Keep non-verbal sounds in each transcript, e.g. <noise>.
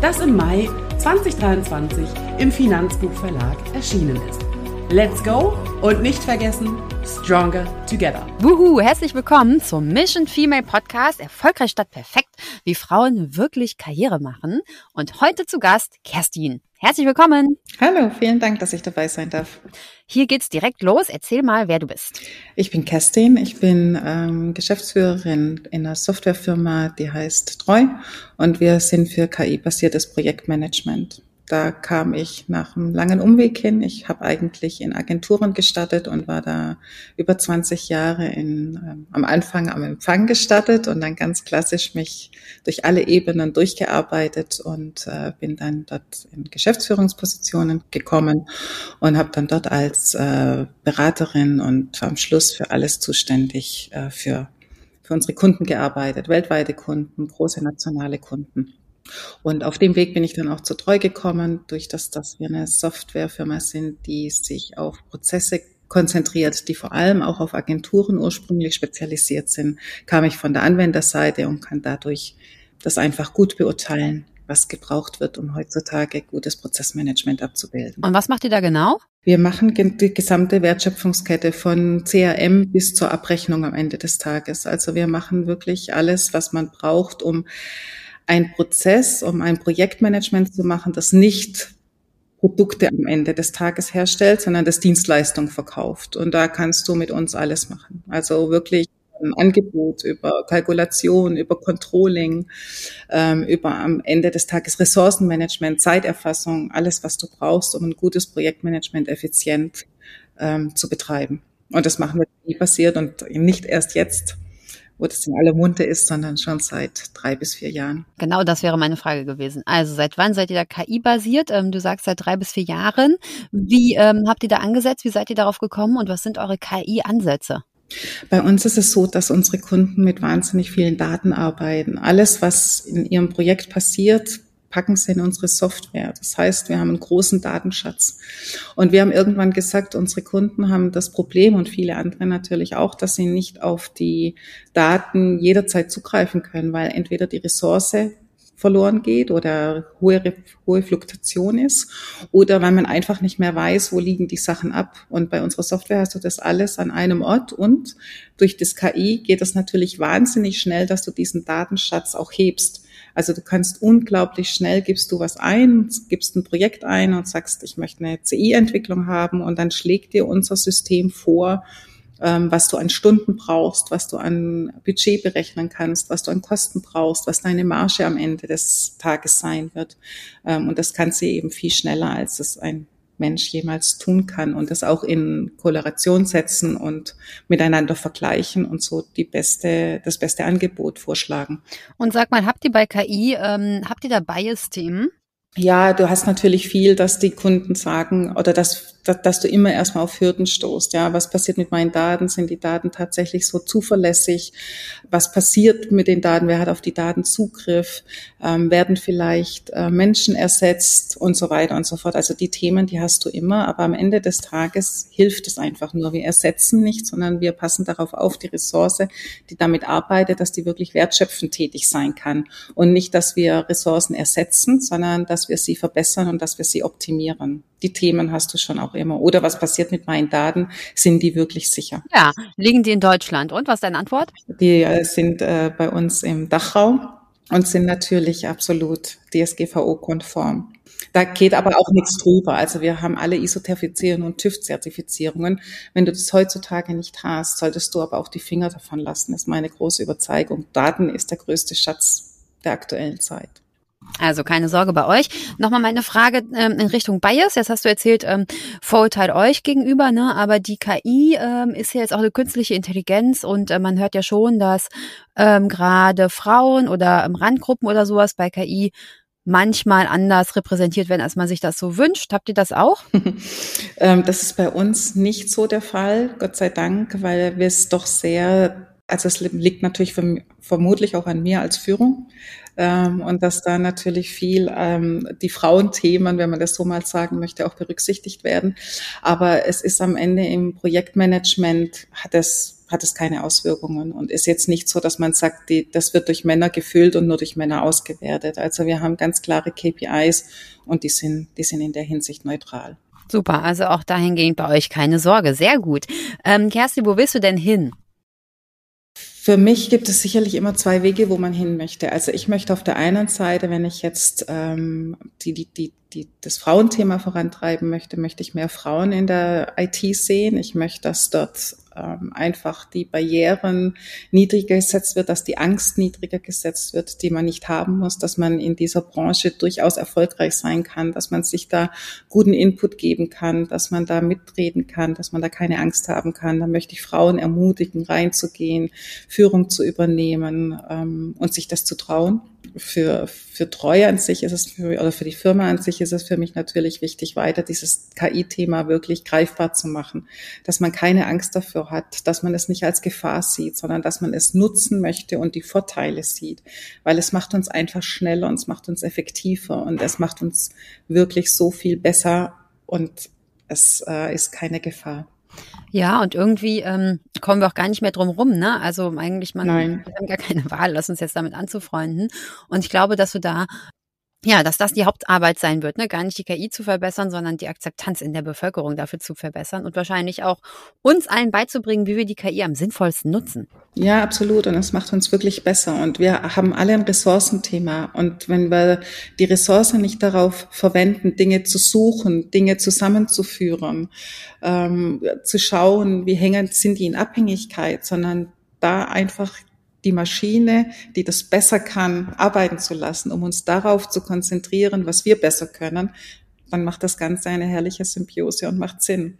das im Mai 2023 im Finanzbuchverlag erschienen ist. Let's go und nicht vergessen, Stronger Together. Wuhu, herzlich willkommen zum Mission Female Podcast Erfolgreich statt perfekt, wie Frauen wirklich Karriere machen. Und heute zu Gast Kerstin. Herzlich willkommen. Hallo, vielen Dank, dass ich dabei sein darf. Hier geht's direkt los. Erzähl mal, wer du bist. Ich bin Kerstin. Ich bin ähm, Geschäftsführerin in einer Softwarefirma, die heißt Treu. Und wir sind für KI-basiertes Projektmanagement da kam ich nach einem langen Umweg hin. Ich habe eigentlich in Agenturen gestartet und war da über 20 Jahre in, ähm, am Anfang am Empfang gestartet und dann ganz klassisch mich durch alle Ebenen durchgearbeitet und äh, bin dann dort in Geschäftsführungspositionen gekommen und habe dann dort als äh, Beraterin und am Schluss für alles zuständig äh, für, für unsere Kunden gearbeitet, weltweite Kunden, große nationale Kunden. Und auf dem Weg bin ich dann auch zu treu gekommen, durch das, dass wir eine Softwarefirma sind, die sich auf Prozesse konzentriert, die vor allem auch auf Agenturen ursprünglich spezialisiert sind, kam ich von der Anwenderseite und kann dadurch das einfach gut beurteilen, was gebraucht wird, um heutzutage gutes Prozessmanagement abzubilden. Und was macht ihr da genau? Wir machen die gesamte Wertschöpfungskette von CRM bis zur Abrechnung am Ende des Tages. Also wir machen wirklich alles, was man braucht, um ein Prozess, um ein Projektmanagement zu machen, das nicht Produkte am Ende des Tages herstellt, sondern das Dienstleistung verkauft. Und da kannst du mit uns alles machen. Also wirklich Angebot über Kalkulation, über Controlling, ähm, über am Ende des Tages Ressourcenmanagement, Zeiterfassung, alles, was du brauchst, um ein gutes Projektmanagement effizient ähm, zu betreiben. Und das machen wir nie passiert und nicht erst jetzt, wo das in aller Munde ist, sondern schon seit drei bis vier Jahren. Genau, das wäre meine Frage gewesen. Also seit wann seid ihr da KI-basiert? Ähm, du sagst seit drei bis vier Jahren. Wie ähm, habt ihr da angesetzt? Wie seid ihr darauf gekommen? Und was sind eure KI-Ansätze? Bei uns ist es so, dass unsere Kunden mit wahnsinnig vielen Daten arbeiten. Alles, was in ihrem Projekt passiert, packen sie in unsere Software. Das heißt, wir haben einen großen Datenschatz. Und wir haben irgendwann gesagt, unsere Kunden haben das Problem und viele andere natürlich auch, dass sie nicht auf die Daten jederzeit zugreifen können, weil entweder die Ressource verloren geht oder hohe, hohe Fluktuation ist oder weil man einfach nicht mehr weiß, wo liegen die Sachen ab. Und bei unserer Software hast du das alles an einem Ort und durch das KI geht es natürlich wahnsinnig schnell, dass du diesen Datenschatz auch hebst. Also du kannst unglaublich schnell, gibst du was ein, gibst ein Projekt ein und sagst, ich möchte eine CI-Entwicklung haben und dann schlägt dir unser System vor, ähm, was du an Stunden brauchst, was du an Budget berechnen kannst, was du an Kosten brauchst, was deine Marge am Ende des Tages sein wird. Ähm, und das kannst du eben viel schneller, als es ein Mensch jemals tun kann und das auch in Korrelation setzen und miteinander vergleichen und so die beste, das beste Angebot vorschlagen. Und sag mal, habt ihr bei KI, ähm, habt ihr da Bias-Themen? Ja, du hast natürlich viel, dass die Kunden sagen oder dass dass, dass du immer erstmal auf Hürden stoßt. Ja, was passiert mit meinen Daten? Sind die Daten tatsächlich so zuverlässig? Was passiert mit den Daten? Wer hat auf die Daten Zugriff? Ähm, werden vielleicht äh, Menschen ersetzt und so weiter und so fort? Also die Themen, die hast du immer, aber am Ende des Tages hilft es einfach nur. Wir ersetzen nicht, sondern wir passen darauf auf, die Ressource, die damit arbeitet, dass die wirklich wertschöpfend tätig sein kann und nicht, dass wir Ressourcen ersetzen, sondern dass wir sie verbessern und dass wir sie optimieren. Die Themen hast du schon auch immer. Oder was passiert mit meinen Daten? Sind die wirklich sicher? Ja, liegen die in Deutschland? Und was ist deine Antwort? Die äh, sind äh, bei uns im Dachraum und sind natürlich absolut DSGVO-konform. Da geht aber auch nichts drüber. Also wir haben alle ISO-Zertifizierungen und TÜV-Zertifizierungen. Wenn du das heutzutage nicht hast, solltest du aber auch die Finger davon lassen. Das ist meine große Überzeugung. Daten ist der größte Schatz der aktuellen Zeit. Also keine Sorge bei euch. Nochmal meine Frage ähm, in Richtung Bias. Jetzt hast du erzählt, ähm, Vorurteil euch gegenüber, ne? aber die KI ähm, ist ja jetzt auch eine künstliche Intelligenz und äh, man hört ja schon, dass ähm, gerade Frauen oder ähm, Randgruppen oder sowas bei KI manchmal anders repräsentiert werden, als man sich das so wünscht. Habt ihr das auch? <laughs> Ähm, das ist bei uns nicht so der Fall, Gott sei Dank, weil wir es doch sehr, also es liegt natürlich vermutlich auch an mir als Führung ähm, und dass da natürlich viel ähm, die Frauenthemen, wenn man das so mal sagen möchte, auch berücksichtigt werden. Aber es ist am Ende im Projektmanagement hat es hat es keine Auswirkungen und ist jetzt nicht so, dass man sagt, die, das wird durch Männer gefüllt und nur durch Männer ausgewertet. Also wir haben ganz klare KPIs und die sind, die sind in der Hinsicht neutral. Super, also auch dahingehend bei euch keine Sorge. Sehr gut. Ähm, Kerstin, wo willst du denn hin? Für mich gibt es sicherlich immer zwei Wege, wo man hin möchte. Also ich möchte auf der einen Seite, wenn ich jetzt ähm, die, die, die, die, das Frauenthema vorantreiben möchte, möchte ich mehr Frauen in der IT sehen. Ich möchte, dass dort ähm, einfach die Barrieren niedriger gesetzt wird, dass die Angst niedriger gesetzt wird, die man nicht haben muss, dass man in dieser Branche durchaus erfolgreich sein kann, dass man sich da guten Input geben kann, dass man da mitreden kann, dass man da keine Angst haben kann. Da möchte ich Frauen ermutigen, reinzugehen, Führung zu übernehmen ähm, und sich das zu trauen für, für Treue an sich ist es für, oder für die Firma an sich ist es für mich natürlich wichtig, weiter dieses KI-Thema wirklich greifbar zu machen, dass man keine Angst dafür hat, dass man es nicht als Gefahr sieht, sondern dass man es nutzen möchte und die Vorteile sieht, weil es macht uns einfach schneller und es macht uns effektiver und es macht uns wirklich so viel besser und es äh, ist keine Gefahr. Ja, und irgendwie ähm, kommen wir auch gar nicht mehr drum rum, ne? Also eigentlich, man Nein. wir haben gar keine Wahl, lass uns jetzt damit anzufreunden. Und ich glaube, dass du da ja, dass das die Hauptarbeit sein wird, ne? gar nicht die KI zu verbessern, sondern die Akzeptanz in der Bevölkerung dafür zu verbessern und wahrscheinlich auch uns allen beizubringen, wie wir die KI am sinnvollsten nutzen. Ja, absolut. Und es macht uns wirklich besser. Und wir haben alle ein Ressourcenthema. Und wenn wir die Ressource nicht darauf verwenden, Dinge zu suchen, Dinge zusammenzuführen, ähm, zu schauen, wie hängend sind die in Abhängigkeit, sondern da einfach die Maschine, die das besser kann, arbeiten zu lassen, um uns darauf zu konzentrieren, was wir besser können, dann macht das Ganze eine herrliche Symbiose und macht Sinn.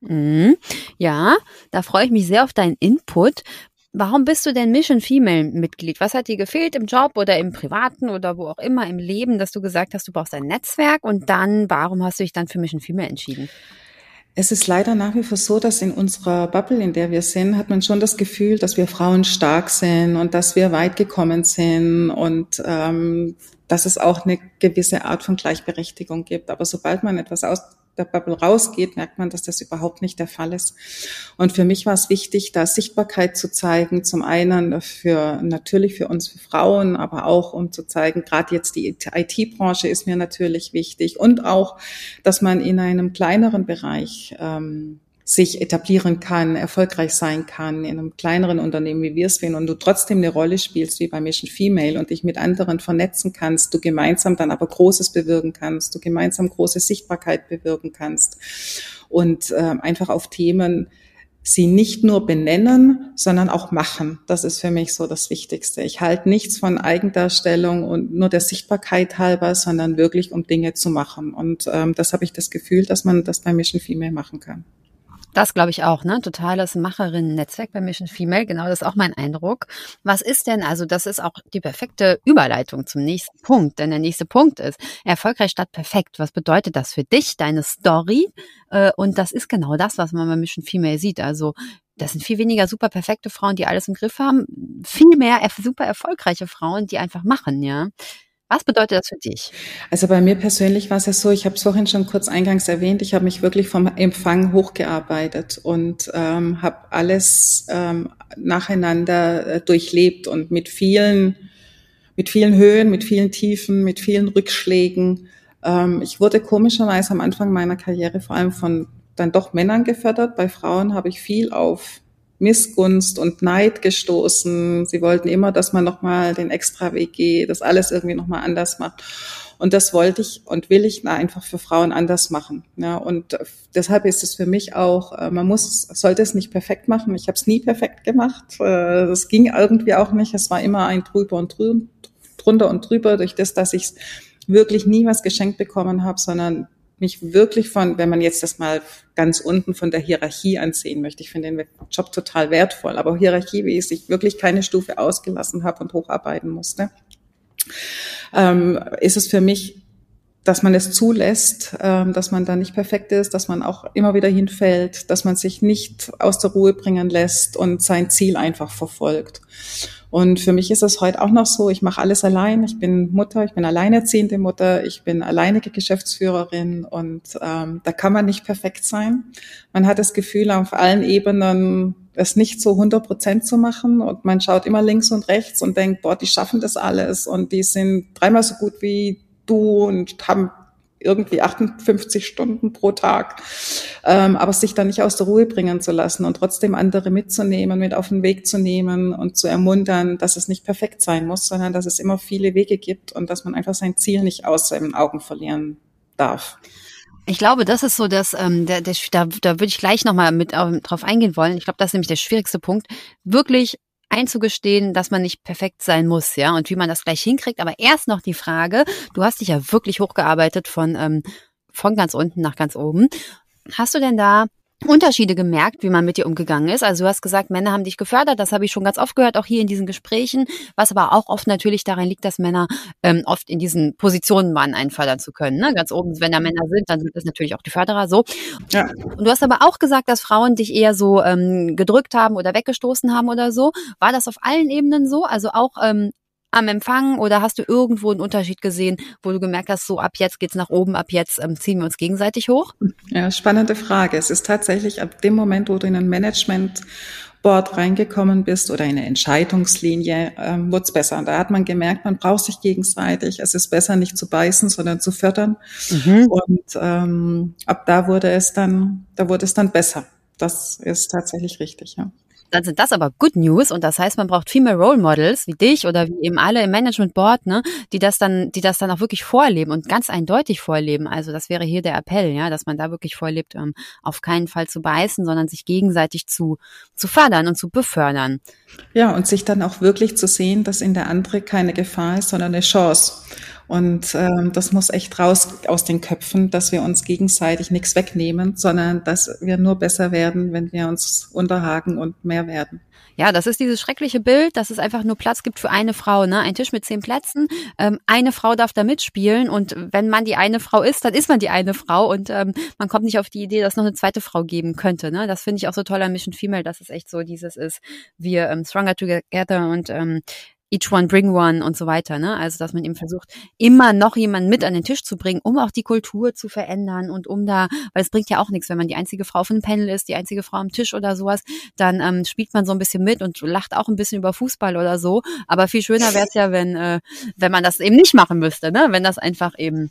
Mhm. Ja, da freue ich mich sehr auf deinen Input. Warum bist du denn Mission Female Mitglied? Was hat dir gefehlt im Job oder im Privaten oder wo auch immer im Leben, dass du gesagt hast, du brauchst ein Netzwerk und dann, warum hast du dich dann für Mission Female entschieden? Es ist leider nach wie vor so, dass in unserer Bubble, in der wir sind, hat man schon das Gefühl, dass wir Frauen stark sind und dass wir weit gekommen sind und ähm, dass es auch eine gewisse Art von Gleichberechtigung gibt. Aber sobald man etwas aus der Bubble rausgeht, merkt man, dass das überhaupt nicht der Fall ist. Und für mich war es wichtig, da Sichtbarkeit zu zeigen. Zum einen für, natürlich für uns für Frauen, aber auch um zu zeigen, gerade jetzt die IT-Branche ist mir natürlich wichtig und auch, dass man in einem kleineren Bereich ähm, sich etablieren kann, erfolgreich sein kann in einem kleineren Unternehmen, wie wir es sind, und du trotzdem eine Rolle spielst, wie bei Mission Female, und dich mit anderen vernetzen kannst, du gemeinsam dann aber Großes bewirken kannst, du gemeinsam große Sichtbarkeit bewirken kannst und äh, einfach auf Themen sie nicht nur benennen, sondern auch machen. Das ist für mich so das Wichtigste. Ich halte nichts von Eigendarstellung und nur der Sichtbarkeit halber, sondern wirklich um Dinge zu machen. Und ähm, das habe ich das Gefühl, dass man das bei Mission Female machen kann. Das glaube ich auch, ne? Totales Macherinnen-Netzwerk bei Mission Female. Genau, das ist auch mein Eindruck. Was ist denn, also das ist auch die perfekte Überleitung zum nächsten Punkt, denn der nächste Punkt ist erfolgreich statt perfekt. Was bedeutet das für dich, deine Story? Äh, und das ist genau das, was man bei Mission Female sieht. Also das sind viel weniger super perfekte Frauen, die alles im Griff haben, viel mehr super erfolgreiche Frauen, die einfach machen, ja. Was bedeutet das für dich? Also bei mir persönlich war es ja so, ich habe es vorhin schon kurz eingangs erwähnt, ich habe mich wirklich vom Empfang hochgearbeitet und ähm, habe alles ähm, nacheinander äh, durchlebt und mit vielen, mit vielen Höhen, mit vielen Tiefen, mit vielen Rückschlägen. Ähm, ich wurde komischerweise am Anfang meiner Karriere vor allem von dann doch Männern gefördert. Bei Frauen habe ich viel auf Missgunst und Neid gestoßen. Sie wollten immer, dass man nochmal den extra Weg geht, das alles irgendwie nochmal anders macht. Und das wollte ich und will ich einfach für Frauen anders machen. Ja, und deshalb ist es für mich auch, äh, man muss, sollte es nicht perfekt machen. Ich habe es nie perfekt gemacht. Äh, das ging irgendwie auch nicht. Es war immer ein drüber und drüber drunter und drüber durch das, dass ich wirklich nie was geschenkt bekommen habe, sondern mich wirklich von, wenn man jetzt das mal ganz unten von der Hierarchie ansehen möchte, ich finde den Job total wertvoll, aber Hierarchie, wie ich wirklich keine Stufe ausgelassen habe und hocharbeiten musste, ähm, ist es für mich dass man es zulässt, ähm, dass man da nicht perfekt ist, dass man auch immer wieder hinfällt, dass man sich nicht aus der Ruhe bringen lässt und sein Ziel einfach verfolgt. Und für mich ist es heute auch noch so, ich mache alles allein. Ich bin Mutter, ich bin alleinerziehende Mutter, ich bin alleinige Geschäftsführerin und ähm, da kann man nicht perfekt sein. Man hat das Gefühl, auf allen Ebenen es nicht so 100 Prozent zu machen und man schaut immer links und rechts und denkt, boah, die schaffen das alles und die sind dreimal so gut wie du und haben irgendwie 58 Stunden pro Tag, ähm, aber sich dann nicht aus der Ruhe bringen zu lassen und trotzdem andere mitzunehmen, mit auf den Weg zu nehmen und zu ermuntern, dass es nicht perfekt sein muss, sondern dass es immer viele Wege gibt und dass man einfach sein Ziel nicht aus seinen Augen verlieren darf. Ich glaube, das ist so, dass ähm, der, der, da, da würde ich gleich nochmal mit ähm, drauf eingehen wollen. Ich glaube, das ist nämlich der schwierigste Punkt, wirklich einzugestehen, dass man nicht perfekt sein muss, ja, und wie man das gleich hinkriegt. Aber erst noch die Frage, du hast dich ja wirklich hochgearbeitet von, ähm, von ganz unten nach ganz oben. Hast du denn da Unterschiede gemerkt, wie man mit dir umgegangen ist. Also du hast gesagt, Männer haben dich gefördert, das habe ich schon ganz oft gehört, auch hier in diesen Gesprächen, was aber auch oft natürlich daran liegt, dass Männer ähm, oft in diesen Positionen waren, einen fördern zu können. Ne? Ganz oben, wenn da Männer sind, dann sind das natürlich auch die Förderer so. Ja. Und du hast aber auch gesagt, dass Frauen dich eher so ähm, gedrückt haben oder weggestoßen haben oder so. War das auf allen Ebenen so? Also auch ähm, am Empfang oder hast du irgendwo einen Unterschied gesehen, wo du gemerkt hast, so ab jetzt geht's nach oben, ab jetzt ähm, ziehen wir uns gegenseitig hoch? Ja, spannende Frage. Es ist tatsächlich ab dem Moment, wo du in ein Management Board reingekommen bist oder in eine Entscheidungslinie, ähm, wurde es besser. Und da hat man gemerkt, man braucht sich gegenseitig. Es ist besser, nicht zu beißen, sondern zu fördern. Mhm. Und ähm, ab da wurde es dann, da wurde es dann besser. Das ist tatsächlich richtig, ja. Dann sind das aber Good News und das heißt, man braucht Female Role Models wie dich oder wie eben alle im Management Board, ne, die das dann, die das dann auch wirklich vorleben und ganz eindeutig vorleben. Also das wäre hier der Appell, ja, dass man da wirklich vorlebt, ähm, auf keinen Fall zu beißen, sondern sich gegenseitig zu zu fördern und zu befördern. Ja, und sich dann auch wirklich zu sehen, dass in der andere keine Gefahr ist, sondern eine Chance. Und ähm, das muss echt raus aus den Köpfen, dass wir uns gegenseitig nichts wegnehmen, sondern dass wir nur besser werden, wenn wir uns unterhaken und mehr werden. Ja, das ist dieses schreckliche Bild, dass es einfach nur Platz gibt für eine Frau. Ne? Ein Tisch mit zehn Plätzen, ähm, eine Frau darf da mitspielen und wenn man die eine Frau ist, dann ist man die eine Frau und ähm, man kommt nicht auf die Idee, dass noch eine zweite Frau geben könnte. Ne? Das finde ich auch so toll an Mission Female, dass es echt so dieses ist, wir ähm, stronger together und ähm, each one bring one und so weiter, ne? Also dass man eben versucht, immer noch jemanden mit an den Tisch zu bringen, um auch die Kultur zu verändern und um da, weil es bringt ja auch nichts, wenn man die einzige Frau von dem Panel ist, die einzige Frau am Tisch oder sowas, dann ähm, spielt man so ein bisschen mit und lacht auch ein bisschen über Fußball oder so. Aber viel schöner wäre es ja, wenn, äh, wenn man das eben nicht machen müsste, ne? Wenn das einfach eben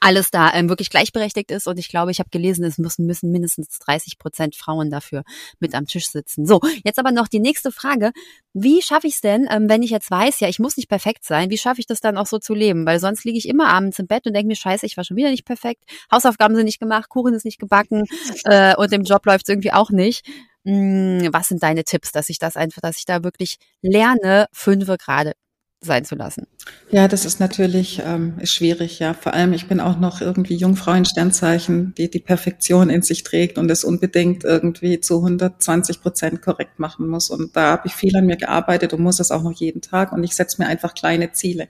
alles da ähm, wirklich gleichberechtigt ist. Und ich glaube, ich habe gelesen, es müssen, müssen mindestens 30 Prozent Frauen dafür mit am Tisch sitzen. So, jetzt aber noch die nächste Frage. Wie schaffe ich es denn, ähm, wenn ich jetzt weiß, ja, ich muss nicht perfekt sein, wie schaffe ich das dann auch so zu leben? Weil sonst liege ich immer abends im Bett und denke mir, scheiße, ich war schon wieder nicht perfekt, Hausaufgaben sind nicht gemacht, Kuchen ist nicht gebacken <laughs> äh, und im Job läuft es irgendwie auch nicht. Hm, was sind deine Tipps, dass ich das einfach, dass ich da wirklich lerne, fünfe gerade sein zu lassen. Ja, das ist natürlich ähm, ist schwierig, ja. Vor allem, ich bin auch noch irgendwie Jungfrau in Sternzeichen, die die Perfektion in sich trägt und es unbedingt irgendwie zu 120 Prozent korrekt machen muss. Und da habe ich viel an mir gearbeitet und muss es auch noch jeden Tag. Und ich setze mir einfach kleine Ziele.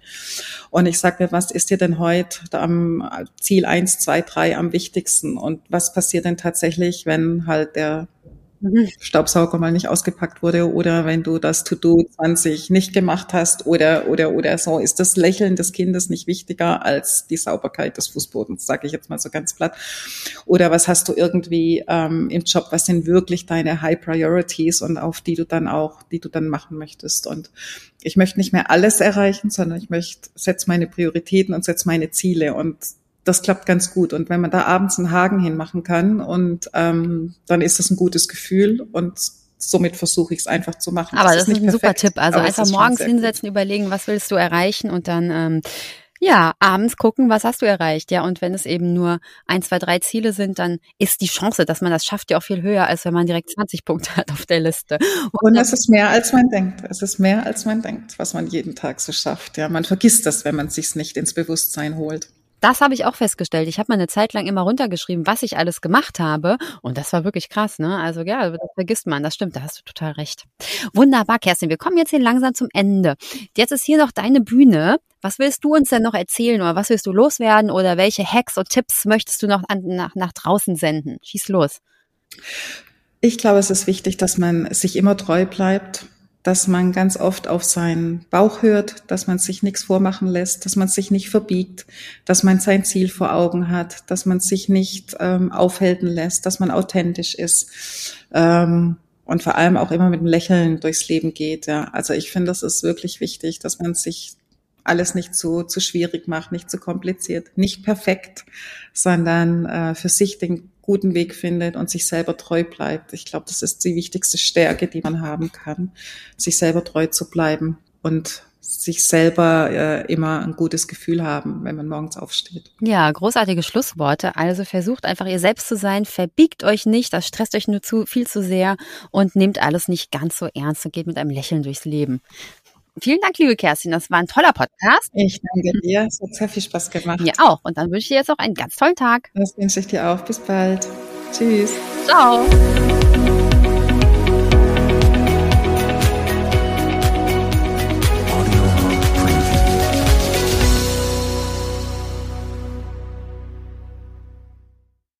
Und ich sage mir, was ist dir denn heute am Ziel eins, zwei, drei am wichtigsten? Und was passiert denn tatsächlich, wenn halt der Staubsauger mal nicht ausgepackt wurde oder wenn du das To-Do 20 nicht gemacht hast oder, oder, oder so, ist das Lächeln des Kindes nicht wichtiger als die Sauberkeit des Fußbodens, sage ich jetzt mal so ganz platt. Oder was hast du irgendwie ähm, im Job, was sind wirklich deine High Priorities und auf die du dann auch, die du dann machen möchtest. Und ich möchte nicht mehr alles erreichen, sondern ich möchte, setze meine Prioritäten und setze meine Ziele und das klappt ganz gut. Und wenn man da abends einen Haken hinmachen kann und ähm, dann ist das ein gutes Gefühl und somit versuche ich es einfach zu machen. Aber das, das ist, ein perfekt, super Tipp. Also einfach morgens hinsetzen, überlegen, was willst du erreichen und dann ähm, Ja, abends gucken, was hast du erreicht. Ja, und wenn es eben nur ein, zwei, drei Ziele sind, dann ist die Chance, dass man das schafft, ja auch viel höher, als wenn man direkt 20 Punkte <laughs> hat auf der Liste. Und, und es ist mehr, als man denkt. Es ist mehr, als man denkt, was man jeden Tag so schafft. Ja, man vergisst das, wenn man sich's nicht ins Bewusstsein holt. Das habe ich auch festgestellt. Ich habe mal eine Zeit lang immer runtergeschrieben, was ich alles gemacht habe. Und das war wirklich krass, ne? Also ja, das vergisst man. Das stimmt, da hast du total recht. Wunderbar, Kerstin. Wir kommen jetzt hier langsam zum Ende. Jetzt ist hier noch deine Bühne. Was willst du uns denn noch erzählen oder was willst du loswerden oder welche Hacks und Tipps möchtest du noch an, nach, nach draußen senden? Schieß los. Ich glaube, es ist wichtig, dass man sich immer treu bleibt dass man ganz oft auf seinen Bauch hört, dass man sich nichts vormachen lässt, dass man sich nicht verbiegt, dass man sein Ziel vor Augen hat, dass man sich nicht ähm, aufhalten lässt, dass man authentisch ist ähm, und vor allem auch immer mit einem Lächeln durchs Leben geht. Ja. Also ich finde, das ist wirklich wichtig, dass man sich alles nicht zu, zu schwierig macht, nicht zu kompliziert, nicht perfekt, sondern äh, für sich den guten Weg findet und sich selber treu bleibt. Ich glaube, das ist die wichtigste Stärke, die man haben kann, sich selber treu zu bleiben und sich selber äh, immer ein gutes Gefühl haben, wenn man morgens aufsteht. Ja, großartige Schlussworte. Also versucht einfach ihr selbst zu sein, verbiegt euch nicht, das stresst euch nur zu viel zu sehr und nehmt alles nicht ganz so ernst und geht mit einem Lächeln durchs Leben. Vielen Dank, liebe Kerstin. Das war ein toller Podcast. Ich danke dir. Es hat sehr viel Spaß gemacht. Mir auch. Und dann wünsche ich dir jetzt auch einen ganz tollen Tag. Das wünsche ich dir auch. Bis bald. Tschüss. Ciao.